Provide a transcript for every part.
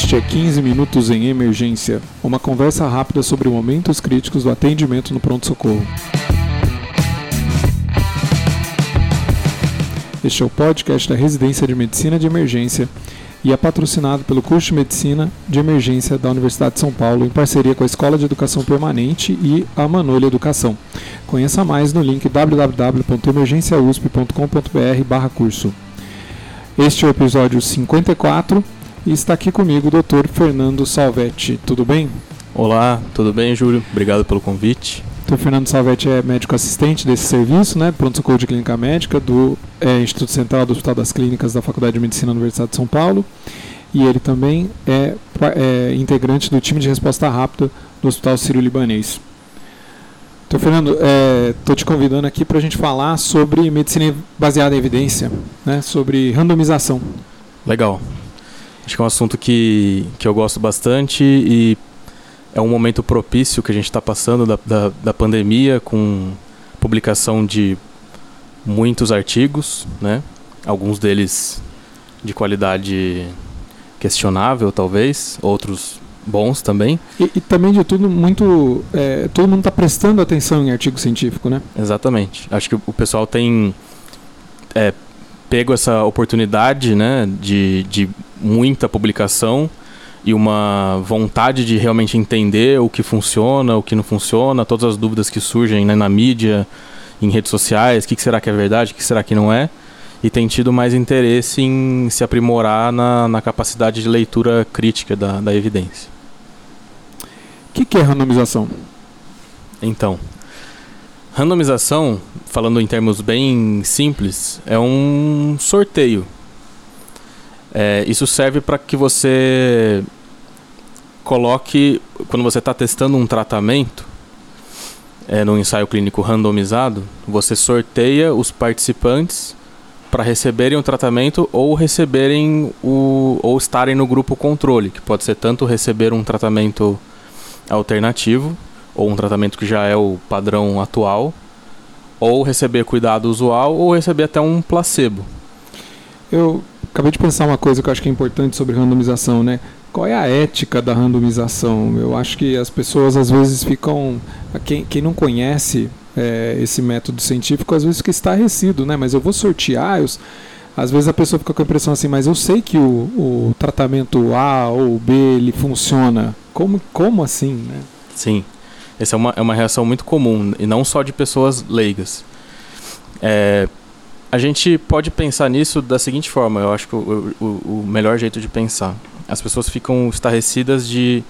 Este é 15 Minutos em Emergência, uma conversa rápida sobre momentos críticos do atendimento no pronto-socorro. Este é o podcast da Residência de Medicina de Emergência e é patrocinado pelo curso de Medicina de Emergência da Universidade de São Paulo, em parceria com a Escola de Educação Permanente e a Manolha Educação. Conheça mais no link www.emergenciausp.com.br/curso. Este é o episódio 54 e está aqui comigo o Dr. Fernando Salvetti. Tudo bem? Olá, tudo bem, Júlio? Obrigado pelo convite. Dr. Fernando Salvetti é médico assistente desse serviço, né, pronto-socorro de clínica médica do é, Instituto Central do Hospital das Clínicas da Faculdade de Medicina da Universidade de São Paulo. E ele também é, é integrante do time de resposta rápida do Hospital Sírio-Libanês. Então, Fernando, estou é, te convidando aqui para a gente falar sobre medicina baseada em evidência, né, sobre randomização. Legal. Acho que é um assunto que, que eu gosto bastante e é um momento propício que a gente está passando da, da, da, pandemia com publicação de muitos artigos, né? Alguns deles de qualidade questionável, talvez, outros bons também. E, e também de tudo muito. É, todo mundo está prestando atenção em artigo científico, né? Exatamente. Acho que o pessoal tem é, pego essa oportunidade né, de, de muita publicação e uma vontade de realmente entender o que funciona, o que não funciona, todas as dúvidas que surgem né, na mídia, em redes sociais, o que, que será que é verdade, o que será que não é e tem tido mais interesse em se aprimorar na, na capacidade de leitura crítica da, da evidência. O que, que é randomização? Então, randomização, falando em termos bem simples, é um sorteio. É, isso serve para que você coloque, quando você está testando um tratamento, é, no ensaio clínico randomizado, você sorteia os participantes para receberem o tratamento ou receberem o ou estarem no grupo controle, que pode ser tanto receber um tratamento alternativo ou um tratamento que já é o padrão atual, ou receber cuidado usual ou receber até um placebo. Eu acabei de pensar uma coisa que eu acho que é importante sobre randomização, né? Qual é a ética da randomização? Eu acho que as pessoas às vezes ficam. Quem, quem não conhece é, esse método científico às vezes fica estarrecido, né? Mas eu vou sortear, eu, às vezes a pessoa fica com a impressão assim, mas eu sei que o, o tratamento A ou B ele funciona. Como, como assim, né? Sim, essa é uma, é uma reação muito comum, e não só de pessoas leigas. É, a gente pode pensar nisso da seguinte forma, eu acho que o, o, o melhor jeito de pensar. As pessoas ficam estarrecidas de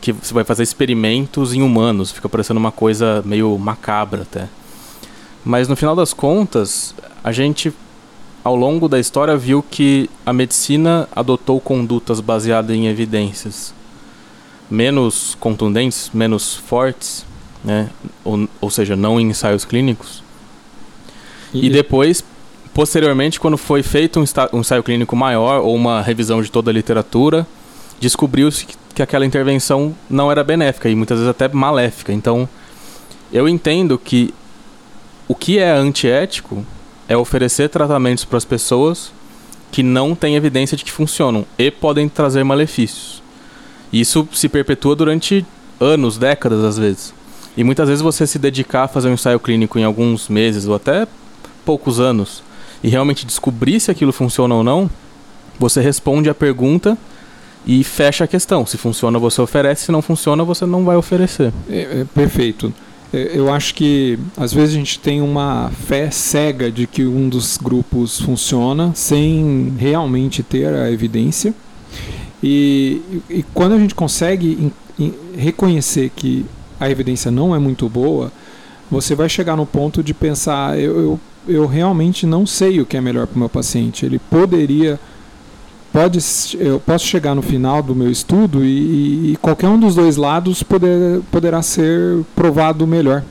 que você vai fazer experimentos em humanos, fica parecendo uma coisa meio macabra até. Mas no final das contas, a gente ao longo da história viu que a medicina adotou condutas baseadas em evidências menos contundentes, menos fortes, né? ou, ou seja, não em ensaios clínicos. E, e depois, posteriormente, quando foi feito um, um ensaio clínico maior ou uma revisão de toda a literatura, descobriu-se que que aquela intervenção não era benéfica e muitas vezes até maléfica. Então, eu entendo que o que é antiético é oferecer tratamentos para as pessoas que não têm evidência de que funcionam e podem trazer malefícios. Isso se perpetua durante anos, décadas às vezes. E muitas vezes você se dedicar a fazer um ensaio clínico em alguns meses ou até poucos anos e realmente descobrir se aquilo funciona ou não, você responde a pergunta e fecha a questão. Se funciona, você oferece, se não funciona, você não vai oferecer. É, é, perfeito. É, eu acho que às vezes a gente tem uma fé cega de que um dos grupos funciona sem realmente ter a evidência. E, e quando a gente consegue in, in, reconhecer que a evidência não é muito boa, você vai chegar no ponto de pensar: eu, eu, eu realmente não sei o que é melhor para o meu paciente. Ele poderia pode eu posso chegar no final do meu estudo e, e qualquer um dos dois lados poder, poderá ser provado melhor.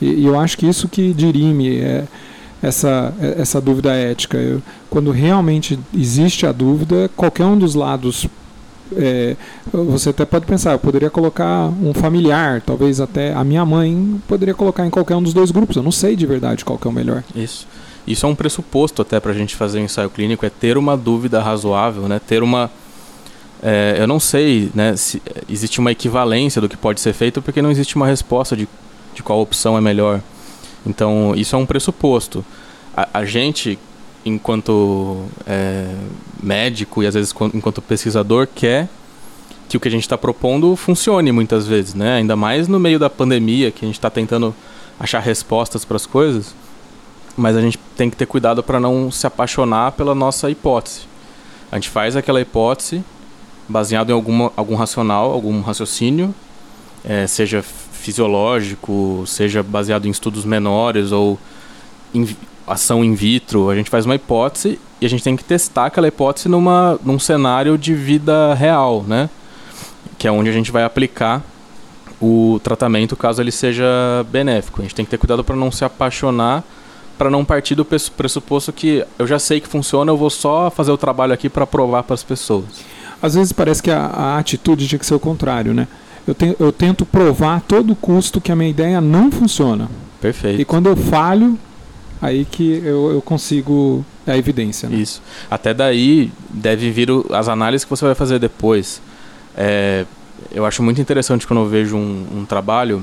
E, e, eu acho que isso que dirime é essa, essa dúvida ética. Eu, quando realmente existe a dúvida, qualquer um dos lados é, você até pode pensar, eu poderia colocar um familiar, talvez até a minha mãe poderia colocar em qualquer um dos dois grupos. Eu não sei de verdade qual é o melhor. Isso. Isso é um pressuposto até para a gente fazer um ensaio clínico, é ter uma dúvida razoável, né? ter uma, é, eu não sei né, se existe uma equivalência do que pode ser feito, porque não existe uma resposta de, de qual opção é melhor. Então, isso é um pressuposto. A, a gente, enquanto é, médico e às vezes enquanto pesquisador, quer que o que a gente está propondo funcione muitas vezes, né? Ainda mais no meio da pandemia, que a gente está tentando achar respostas para as coisas, mas a gente tem que ter cuidado para não se apaixonar pela nossa hipótese. A gente faz aquela hipótese baseado em alguma, algum racional, algum raciocínio, é, seja fisiológico, seja baseado em estudos menores ou in, ação in vitro. A gente faz uma hipótese e a gente tem que testar aquela hipótese numa, num cenário de vida real, né? Que é onde a gente vai aplicar o tratamento caso ele seja benéfico. A gente tem que ter cuidado para não se apaixonar, para não partir do pressuposto que eu já sei que funciona, eu vou só fazer o trabalho aqui para provar para as pessoas. Às vezes parece que a, a, atitude tinha que ser o contrário, né? Eu, te, eu tento provar a todo custo que a minha ideia não funciona. Perfeito. E quando eu falho, aí que eu, eu consigo a evidência. Né? Isso. Até daí deve vir o, as análises que você vai fazer depois. É, eu acho muito interessante quando eu vejo um, um trabalho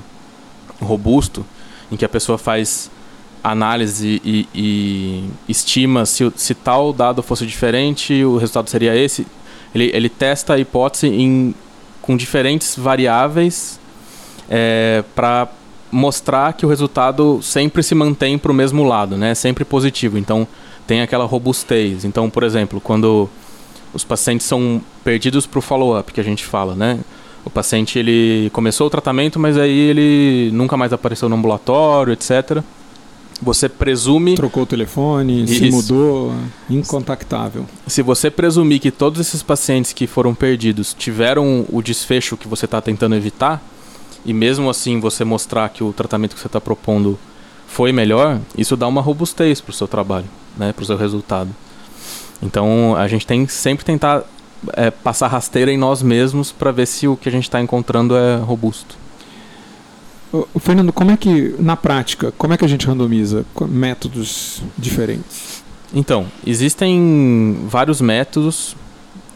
robusto em que a pessoa faz análise e, e estima se, se tal dado fosse diferente, o resultado seria esse. Ele, ele testa a hipótese em, com diferentes variáveis é, para mostrar que o resultado sempre se mantém para o mesmo lado, né? Sempre positivo. Então tem aquela robustez. Então, por exemplo, quando os pacientes são perdidos para o follow-up, que a gente fala, né? O paciente ele começou o tratamento, mas aí ele nunca mais apareceu no ambulatório, etc. Você presume. Trocou o telefone, Isso. se mudou, incontactável. Se você presumir que todos esses pacientes que foram perdidos tiveram o desfecho que você está tentando evitar, e mesmo assim você mostrar que o tratamento que você está propondo foi melhor, isso dá uma robustez para o seu trabalho, né, para o seu resultado. Então a gente tem que sempre tentar é, passar rasteira em nós mesmos para ver se o que a gente está encontrando é robusto. O Fernando, como é que, na prática, como é que a gente randomiza métodos diferentes? Então, existem vários métodos.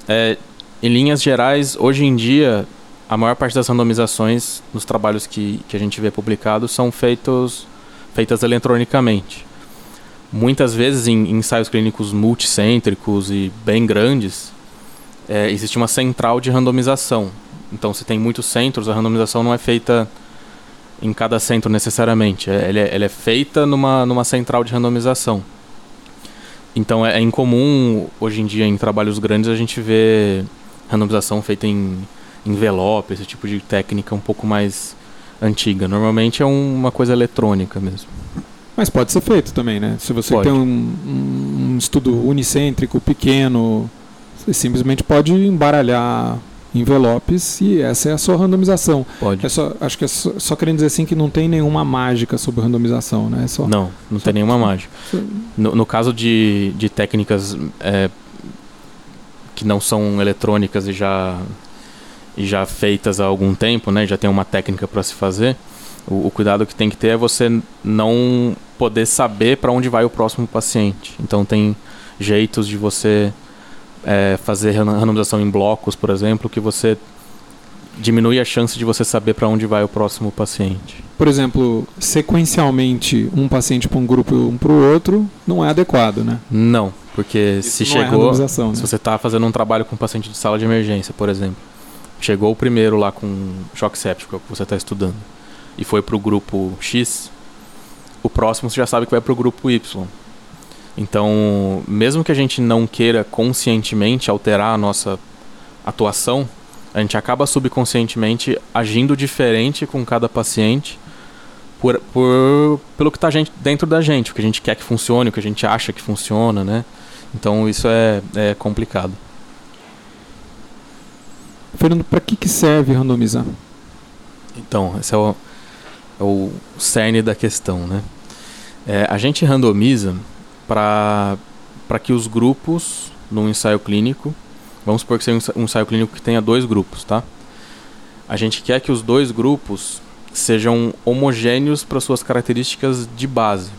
É, em linhas gerais, hoje em dia, a maior parte das randomizações nos trabalhos que, que a gente vê publicados são feitos, feitas eletronicamente. Muitas vezes, em, em ensaios clínicos multicêntricos e bem grandes, é, existe uma central de randomização. Então, se tem muitos centros, a randomização não é feita em cada centro necessariamente. É, ela, é, ela é feita numa, numa central de randomização. Então, é, é incomum, hoje em dia, em trabalhos grandes, a gente ver randomização feita em envelope, esse tipo de técnica um pouco mais antiga. Normalmente é um, uma coisa eletrônica mesmo. Mas pode ser feito também, né? Se você pode. tem um, um, estudo unicêntrico pequeno, você simplesmente pode embaralhar envelopes e essa é a sua randomização. Pode. É só, acho que é só, só, querendo dizer assim que não tem nenhuma mágica sobre randomização, né? É só, não, não só, tem nenhuma mágica. No, no, caso de, de técnicas é, que não são eletrônicas e já, e já feitas há algum tempo, né? Já tem uma técnica para se fazer. O, o, cuidado que tem que ter é você não poder saber para onde vai o próximo paciente. Então tem jeitos de você é, fazer randomização em blocos, por exemplo, que você diminui a chance de você saber para onde vai o próximo paciente. Por exemplo, sequencialmente um paciente para um grupo e um para o outro não é adequado, né? Não, porque Isso se é chegou, é se né? você está fazendo um trabalho com um paciente de sala de emergência, por exemplo, chegou o primeiro lá com choque séptico, é o que você está estudando, e foi para o grupo X, o próximo você já sabe que vai para o grupo Y. Então, mesmo que a gente não queira conscientemente alterar a nossa atuação, a gente acaba subconscientemente agindo diferente com cada paciente por, por pelo que está dentro da gente, o que a gente quer que funcione, o que a gente acha que funciona, né? Então isso é, é complicado. Fernando, para que, que serve randomizar? Então, esse é o, é o cerne da questão, né? É, a gente randomiza para que os grupos num ensaio clínico, vamos supor que seja um ensaio clínico que tenha dois grupos, tá? A gente quer que os dois grupos sejam homogêneos para suas características de base.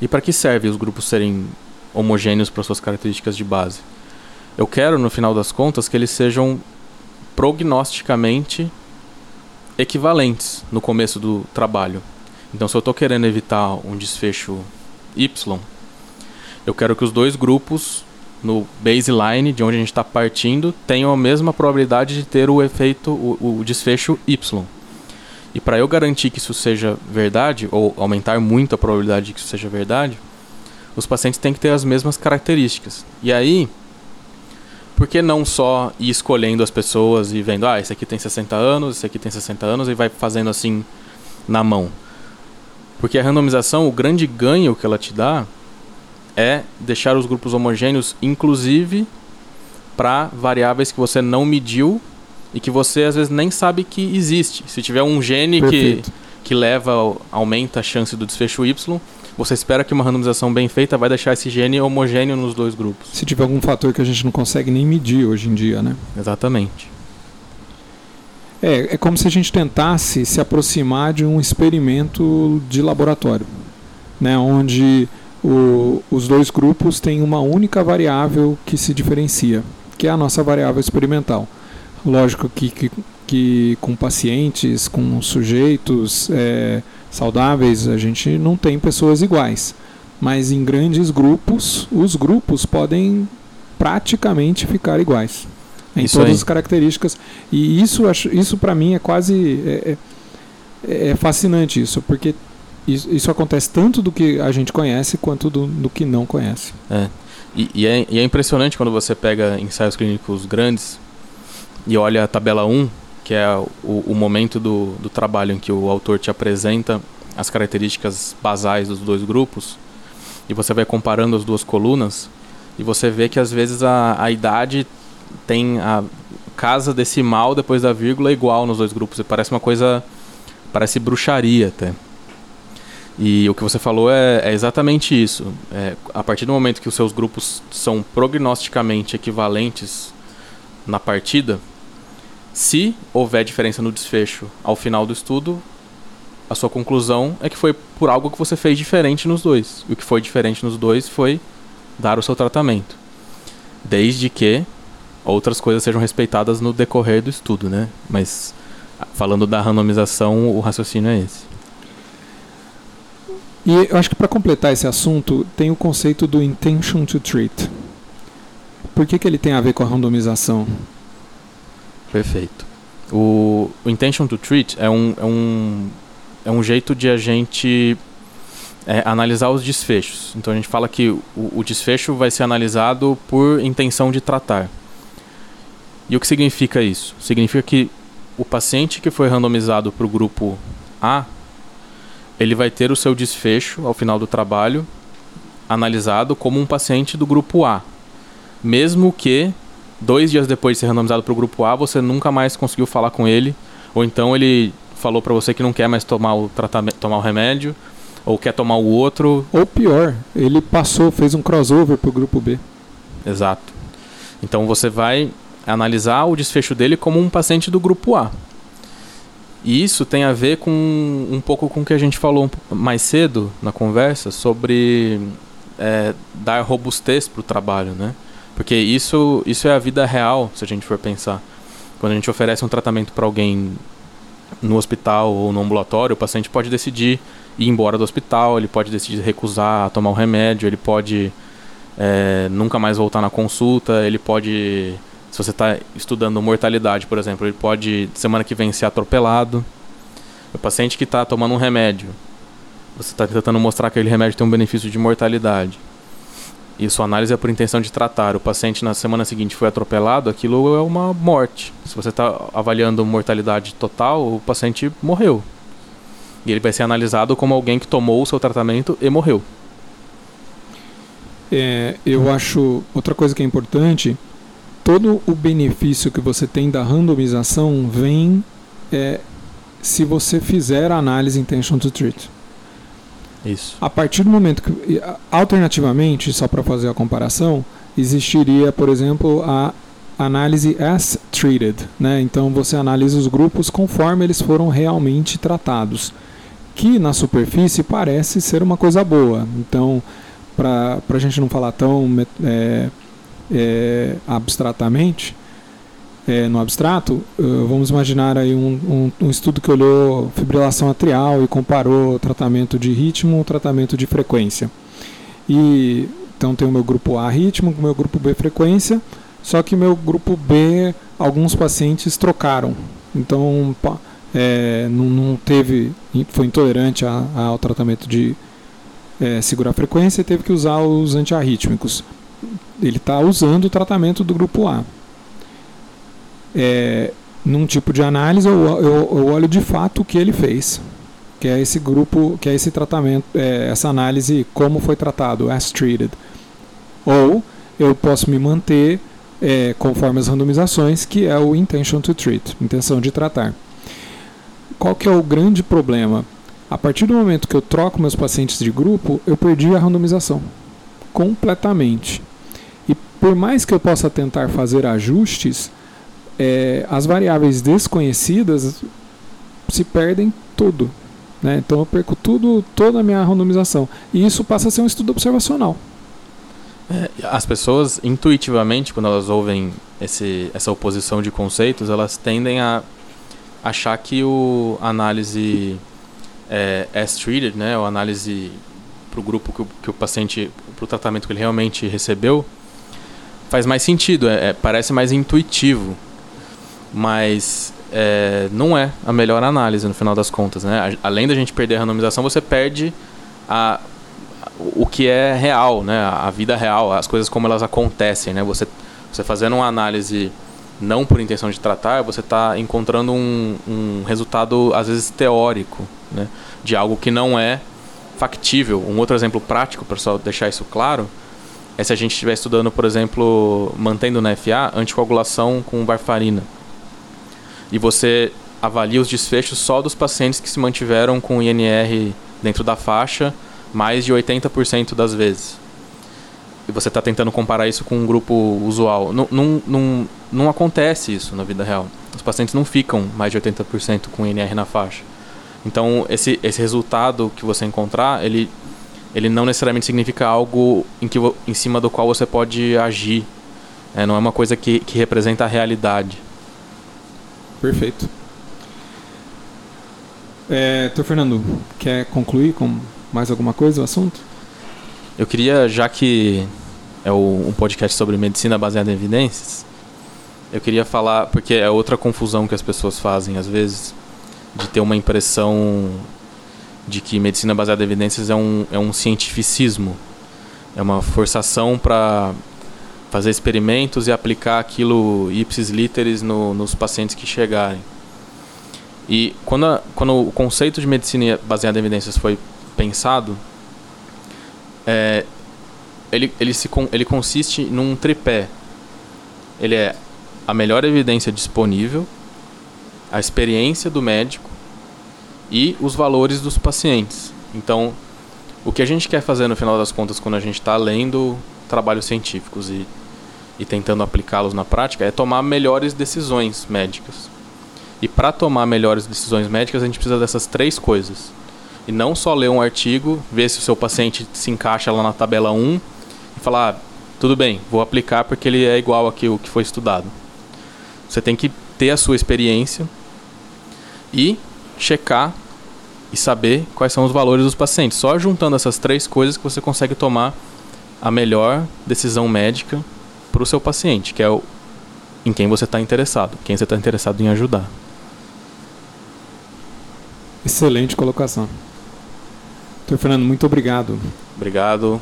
E para que serve os grupos serem homogêneos para suas características de base? Eu quero, no final das contas, que eles sejam prognosticamente equivalentes no começo do trabalho. Então, se eu estou querendo evitar um desfecho Y, eu quero que os dois grupos no baseline de onde a gente está partindo tenham a mesma probabilidade de ter o efeito, o, o desfecho Y. E para eu garantir que isso seja verdade, ou aumentar muito a probabilidade de que isso seja verdade, os pacientes têm que ter as mesmas características. E aí, por que não só ir escolhendo as pessoas e vendo, ah, esse aqui tem 60 anos, esse aqui tem 60 anos, e vai fazendo assim na mão? Porque a randomização, o grande ganho que ela te dá é deixar os grupos homogêneos, inclusive para variáveis que você não mediu e que você às vezes nem sabe que existe. Se tiver um gene que, que leva, aumenta a chance do desfecho Y, você espera que uma randomização bem feita vai deixar esse gene homogêneo nos dois grupos. Se tiver algum fator que a gente não consegue nem medir hoje em dia, né? Exatamente. É, é como se a gente tentasse se aproximar de um experimento de laboratório, né, onde o, os dois grupos têm uma única variável que se diferencia, que é a nossa variável experimental. Lógico que, que, que com pacientes, com sujeitos é, saudáveis, a gente não tem pessoas iguais. Mas em grandes grupos, os grupos podem praticamente ficar iguais em isso todas aí. as características. E isso, isso para mim é quase é, é, é, fascinante isso, porque isso, isso, acontece tanto do que a gente conhece quanto do, do que não conhece. É. E, e, é, e é impressionante quando você pega ensaios clínicos grandes e olha a tabela 1, que é o, o momento do, do trabalho em que o autor te apresenta as características basais dos dois grupos, e você vai comparando as duas colunas, e você vê que às vezes a, a idade tem a casa decimal depois da vírgula igual nos dois grupos. Parece uma coisa. Parece bruxaria até. E o que você falou é, é exatamente isso. É, a partir do momento que os seus grupos são prognosticamente equivalentes na partida, se houver diferença no desfecho ao final do estudo, a sua conclusão é que foi por algo que você fez diferente nos dois. E o que foi diferente nos dois foi dar o seu tratamento. Desde que outras coisas sejam respeitadas no decorrer do estudo, né? Mas falando da randomização, o raciocínio é esse. E eu acho que para completar esse assunto, tem o conceito do intention to treat. Por que, que ele tem a ver com a randomização? Perfeito. O, o intention to treat é um, é um, é um jeito de a gente é, analisar os desfechos. Então a gente fala que o, o desfecho vai ser analisado por intenção de tratar. E o que significa isso? Significa que o paciente que foi randomizado para o grupo A, ele vai ter o seu desfecho ao final do trabalho analisado como um paciente do grupo A. Mesmo que dois dias depois de ser randomizado para o grupo A, você nunca mais conseguiu falar com ele, ou então ele falou para você que não quer mais tomar o tratamento, tomar o remédio, ou quer tomar o outro. Ou pior, ele passou, fez um crossover para o grupo B. Exato. Então você vai analisar o desfecho dele como um paciente do grupo A. E isso tem a ver com um pouco com o que a gente falou mais cedo na conversa sobre é, dar robustez para o trabalho, né? Porque isso, isso é a vida real, se a gente for pensar. Quando a gente oferece um tratamento para alguém no hospital ou no ambulatório, o paciente pode decidir ir embora do hospital, ele pode decidir recusar tomar o remédio, ele pode é, nunca mais voltar na consulta, ele pode se você está estudando mortalidade, por exemplo, ele pode semana que vem ser atropelado. O paciente que está tomando um remédio, você está tentando mostrar que aquele remédio tem um benefício de mortalidade. E sua análise é por intenção de tratar. O paciente na semana seguinte foi atropelado, aquilo é uma morte. Se você está avaliando mortalidade total, o paciente morreu. E ele vai ser analisado como alguém que tomou o seu tratamento e morreu. É, eu acho outra coisa que é importante todo o benefício que você tem da randomização vem é, se você fizer a análise intention to treat. Isso. A partir do momento que, alternativamente, só para fazer a comparação, existiria, por exemplo, a análise as treated, né? Então você analisa os grupos conforme eles foram realmente tratados, que na superfície parece ser uma coisa boa. Então, para a gente não falar tão é, é, abstratamente, é, no abstrato, uh, vamos imaginar aí um, um, um, estudo que olhou fibrilação atrial e comparou tratamento de ritmo tratamento de frequência. E então tem o meu grupo A ritmo, o meu grupo B frequência, só que meu grupo B alguns pacientes trocaram. Então é, não, não, teve, foi intolerante a, ao tratamento de é, segurar frequência e teve que usar os antiarrítmicos. Ele está usando o tratamento do grupo A é, num tipo de análise, eu, eu, eu, olho de fato o que ele fez, que é esse grupo, que é esse tratamento, é, essa análise como foi tratado, as treated. Ou eu posso me manter é, conforme as randomizações, que é o intention to treat, intenção de tratar. Qual que é o grande problema? A partir do momento que eu troco meus pacientes de grupo, eu perdi a randomização completamente. Por mais que eu possa tentar fazer ajustes, é, as variáveis desconhecidas se perdem tudo. Né? Então eu perco tudo, toda a minha randomização. E isso passa a ser um estudo observacional. É, as pessoas, intuitivamente, quando elas ouvem esse, essa oposição de conceitos, elas tendem a achar que o análise é, as treated, né, análise para o grupo que o, que o paciente, para o tratamento que ele realmente recebeu, faz mais sentido, é, é, parece mais intuitivo mas é, não é a melhor análise no final das contas. Né? Além da gente perder a randomização, você perde a, o que é real, né? a vida real, as coisas como elas acontecem. Né? Você, você fazendo uma análise não por intenção de tratar, você está encontrando um, um, resultado, às vezes, teórico, né? de algo que não é factível. Um outro exemplo prático, para só deixar isso claro, é se a gente estiver estudando, por exemplo, mantendo na FA, anticoagulação com varfarina e você avalia os desfechos só dos pacientes que se mantiveram com INR dentro da faixa mais de 80% das vezes. E você está tentando comparar isso com um grupo usual. Não, não, acontece isso na vida real. Os pacientes não ficam mais de 80% com INR na faixa. Então, esse, esse resultado que você encontrar, ele, ele não necessariamente significa algo em, que, em cima do qual você pode agir. É, não é uma coisa que, que representa a realidade. Perfeito. É, Fernando, quer concluir com mais alguma coisa o assunto? Eu queria, já que é um podcast sobre medicina baseada em evidências, eu queria falar, porque é outra confusão que as pessoas fazem às vezes, de ter uma impressão de que medicina baseada em evidências é um, é um cientificismo, é uma forçação para fazer experimentos e aplicar aquilo ipsis literis no, nos pacientes que chegarem. E quando, a, quando o conceito de medicina baseada em evidências foi pensado, é, ele, ele, se, ele consiste num tripé. Ele é a melhor evidência disponível, a experiência do médico e os valores dos pacientes. Então, o que a gente quer fazer no final das contas quando a gente está lendo trabalhos científicos e, e tentando aplicá-los na prática é tomar melhores decisões médicas. E para tomar melhores decisões médicas, a gente precisa dessas três coisas. E não só ler um artigo, ver se o seu paciente se encaixa lá na tabela 1 e falar, ah, tudo bem, vou aplicar porque ele é igual aquilo que foi estudado. Você tem que ter a sua experiência e checar e saber quais são os valores dos pacientes. Só juntando essas três coisas que você consegue tomar a melhor decisão médica para o seu paciente, que é o, em quem você está interessado, quem você está interessado em ajudar. Excelente colocação. Doutor Fernando, muito obrigado. Obrigado.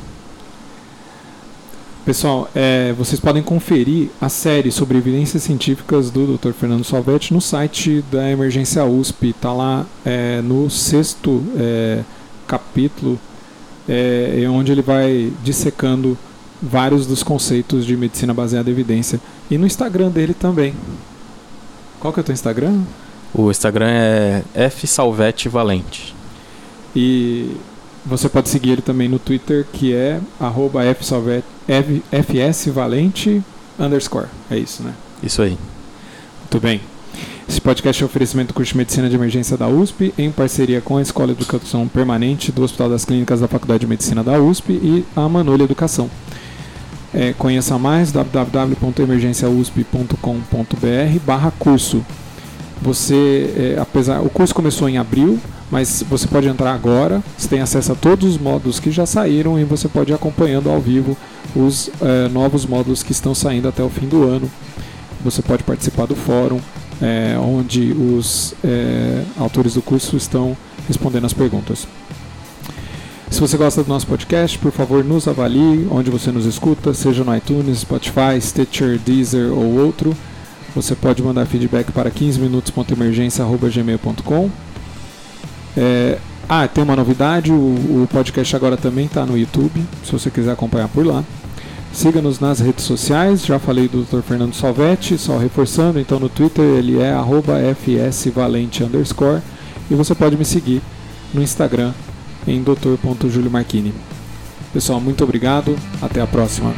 Pessoal, é, vocês podem conferir a série sobre evidências científicas do Dr. Fernando Salvetti no site da Emergência USP. Está lá é, no sexto é, capítulo é, onde ele vai dissecando vários dos conceitos de medicina baseada em evidência. E no Instagram dele também. Qual que é o teu Instagram? O Instagram é fsalvete valente. E você pode seguir ele também no Twitter, que é fsvalente underscore. É isso, né? Isso aí. Muito bem. Esse podcast é um oferecimento do curso de Medicina de Emergência da USP, em parceria com a Escola de Educação Permanente do Hospital das Clínicas da Faculdade de Medicina da USP e a Manolha Educação. É, conheça mais www.emergenciausp.com.br barra curso. Você, é, apesar, o curso começou em abril, mas você pode entrar agora, você tem acesso a todos os módulos que já saíram e você pode ir acompanhando ao vivo os é, novos módulos que estão saindo até o fim do ano. Você pode participar do fórum, é, onde os é, autores do curso estão respondendo as perguntas. Se você gosta do nosso podcast, por favor, nos avalie onde você nos escuta, seja no iTunes, Spotify, Stitcher, Deezer ou outro. Você pode mandar feedback para 15minutos.emergência.gmail.com. É, ah, tem uma novidade, o, o podcast agora também está no YouTube, se você quiser acompanhar por lá. Siga-nos nas redes sociais, já falei do Dr. Fernando Salvetti, só reforçando, então no Twitter ele é fsvalente underscore e você pode me seguir no Instagram em. Marquini. Pessoal, muito obrigado, até a próxima.